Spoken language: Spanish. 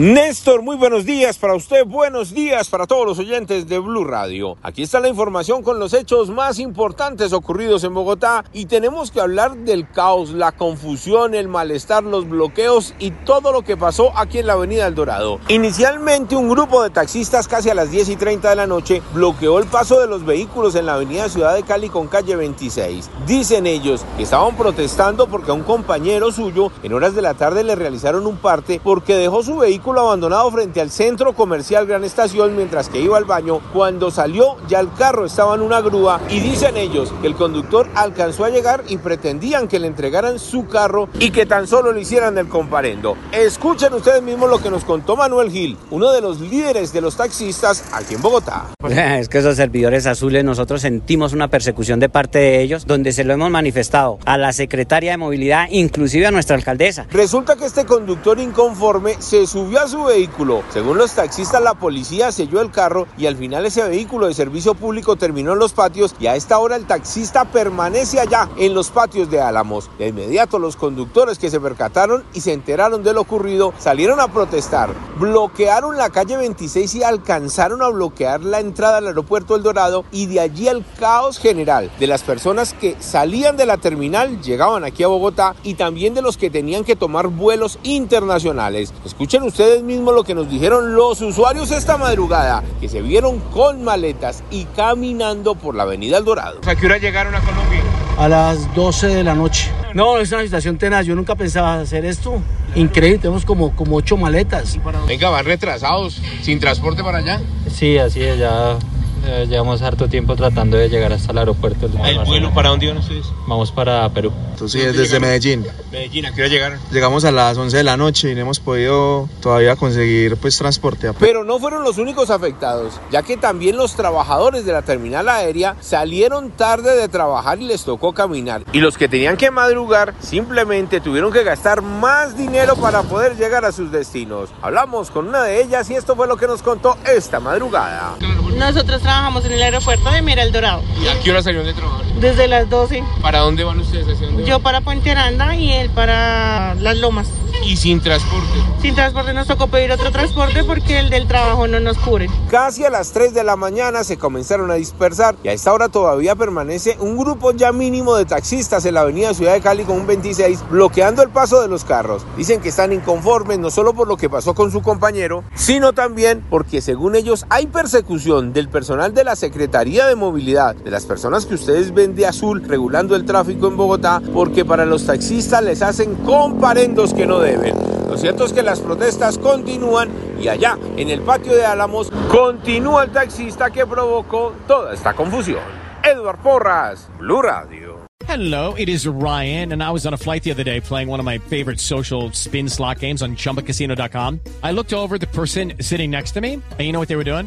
Néstor, muy buenos días para usted, buenos días para todos los oyentes de Blue Radio. Aquí está la información con los hechos más importantes ocurridos en Bogotá y tenemos que hablar del caos, la confusión, el malestar, los bloqueos y todo lo que pasó aquí en la Avenida El Dorado. Inicialmente un grupo de taxistas casi a las 10 y 30 de la noche bloqueó el paso de los vehículos en la Avenida Ciudad de Cali con calle 26. Dicen ellos que estaban protestando porque a un compañero suyo en horas de la tarde le realizaron un parte porque dejó su vehículo abandonado frente al centro comercial Gran Estación mientras que iba al baño. Cuando salió ya el carro estaba en una grúa y dicen ellos que el conductor alcanzó a llegar y pretendían que le entregaran su carro y que tan solo le hicieran el comparendo. Escuchen ustedes mismos lo que nos contó Manuel Gil, uno de los líderes de los taxistas aquí en Bogotá. Es que esos servidores azules nosotros sentimos una persecución de parte de ellos donde se lo hemos manifestado a la secretaria de movilidad, inclusive a nuestra alcaldesa. Resulta que este conductor inconforme se subió a su vehículo. Según los taxistas, la policía selló el carro y al final ese vehículo de servicio público terminó en los patios y a esta hora el taxista permanece allá en los patios de Álamos. De inmediato los conductores que se percataron y se enteraron de lo ocurrido salieron a protestar, bloquearon la calle 26 y alcanzaron a bloquear la entrada al aeropuerto El Dorado y de allí el caos general de las personas que salían de la terminal, llegaban aquí a Bogotá y también de los que tenían que tomar vuelos internacionales. Escuchen ustedes mismo lo que nos dijeron los usuarios esta madrugada, que se vieron con maletas y caminando por la avenida El Dorado. ¿A qué hora llegaron a Colombia? A las 12 de la noche. No, es una situación tenaz. Yo nunca pensaba hacer esto. Increíble, tenemos como, como ocho maletas. Venga, van retrasados, sin transporte para allá. Sí, así es, ya eh, llevamos harto tiempo tratando de llegar hasta el aeropuerto. ¿El vuelo para dónde iban ustedes? Vamos para Perú. Entonces, desde Medellín. Medellín, ¿a qué hora llegaron? Llegamos a las 11 de la noche y no hemos podido todavía conseguir pues transporte. Pero no fueron los únicos afectados, ya que también los trabajadores de la terminal aérea salieron tarde de trabajar y les tocó caminar. Y los que tenían que madrugar simplemente tuvieron que gastar más dinero para poder llegar a sus destinos. Hablamos con una de ellas y esto fue lo que nos contó esta madrugada. Nosotros trabajamos en el aeropuerto de Mira El Dorado. ¿Y a qué hora salieron de trabajar? Desde las 12. ¿Para dónde van ustedes? ¿Hacia dónde Yo para Puente Aranda y para Las Lomas. Y sin transporte. Sin transporte nos tocó pedir otro transporte porque el del trabajo no nos cubre. Casi a las 3 de la mañana se comenzaron a dispersar y a esta hora todavía permanece un grupo ya mínimo de taxistas en la avenida Ciudad de Cali con un 26 bloqueando el paso de los carros. Dicen que están inconformes no solo por lo que pasó con su compañero, sino también porque según ellos hay persecución del personal de la Secretaría de Movilidad, de las personas que ustedes ven de azul regulando el tráfico en Bogotá, porque para los taxistas les hacen comparendos que no deben. Lo cierto es que las protestas continúan y allá, en el patio de Álamos, continúa el taxista que provocó toda esta confusión. Edward Porras, Blue Radio. Hello, it is Ryan, and I was on a flight the other day playing one of my favorite social spin slot games on chumbacasino.com. I looked over the person sitting next to me, and you know what they were doing?